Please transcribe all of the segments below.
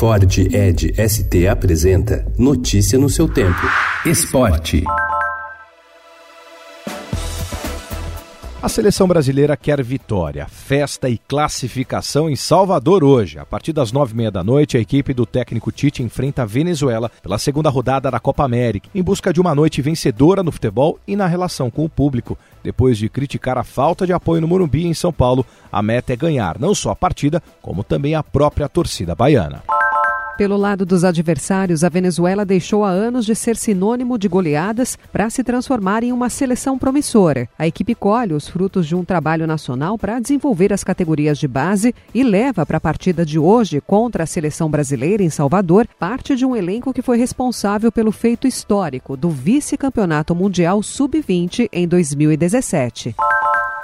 Ford Ed ST apresenta Notícia no seu tempo. Esporte. A seleção brasileira quer vitória, festa e classificação em Salvador hoje. A partir das nove e meia da noite, a equipe do técnico Tite enfrenta a Venezuela pela segunda rodada da Copa América, em busca de uma noite vencedora no futebol e na relação com o público. Depois de criticar a falta de apoio no Morumbi em São Paulo, a meta é ganhar não só a partida, como também a própria torcida baiana. Pelo lado dos adversários, a Venezuela deixou há anos de ser sinônimo de goleadas para se transformar em uma seleção promissora. A equipe colhe os frutos de um trabalho nacional para desenvolver as categorias de base e leva para a partida de hoje contra a seleção brasileira em Salvador parte de um elenco que foi responsável pelo feito histórico do vice-campeonato mundial sub-20 em 2017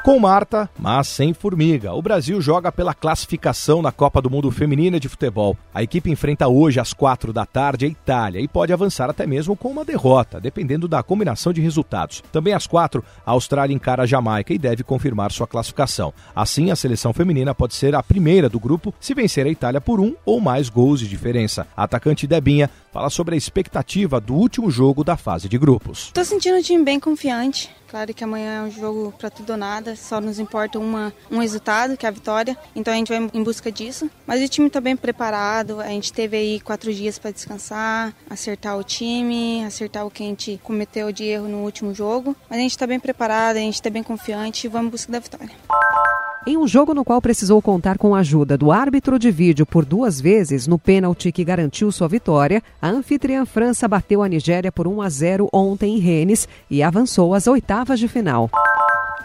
com Marta, mas sem Formiga. O Brasil joga pela classificação na Copa do Mundo Feminina de Futebol. A equipe enfrenta hoje às quatro da tarde a Itália e pode avançar até mesmo com uma derrota, dependendo da combinação de resultados. Também às quatro, a Austrália encara a Jamaica e deve confirmar sua classificação. Assim, a seleção feminina pode ser a primeira do grupo se vencer a Itália por um ou mais gols de diferença. A atacante Debinha fala sobre a expectativa do último jogo da fase de grupos. Estou sentindo o time bem confiante. Claro que amanhã é um jogo para tudo ou nada, só nos importa uma, um resultado, que é a vitória. Então a gente vai em busca disso. Mas o time está bem preparado, a gente teve aí quatro dias para descansar, acertar o time, acertar o que a gente cometeu de erro no último jogo. Mas a gente está bem preparado, a gente está bem confiante e vamos em busca da vitória. Em um jogo no qual precisou contar com a ajuda do árbitro de vídeo por duas vezes no pênalti que garantiu sua vitória, a anfitriã França bateu a Nigéria por 1 a 0 ontem em Rennes e avançou às oitavas de final.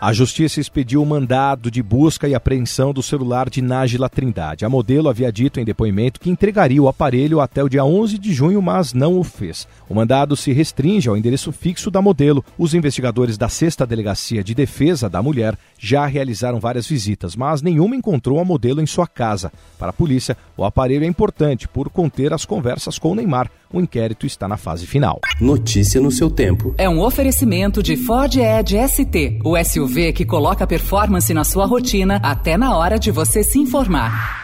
A justiça expediu o mandado de busca e apreensão do celular de Nájila Trindade. A modelo havia dito em depoimento que entregaria o aparelho até o dia 11 de junho, mas não o fez. O mandado se restringe ao endereço fixo da modelo. Os investigadores da Sexta Delegacia de Defesa da Mulher já realizaram várias visitas, mas nenhuma encontrou a modelo em sua casa. Para a polícia, o aparelho é importante por conter as conversas com o Neymar. O inquérito está na fase final. Notícia no seu tempo. É um oferecimento de Ford Edge ST, o SUV que coloca performance na sua rotina até na hora de você se informar.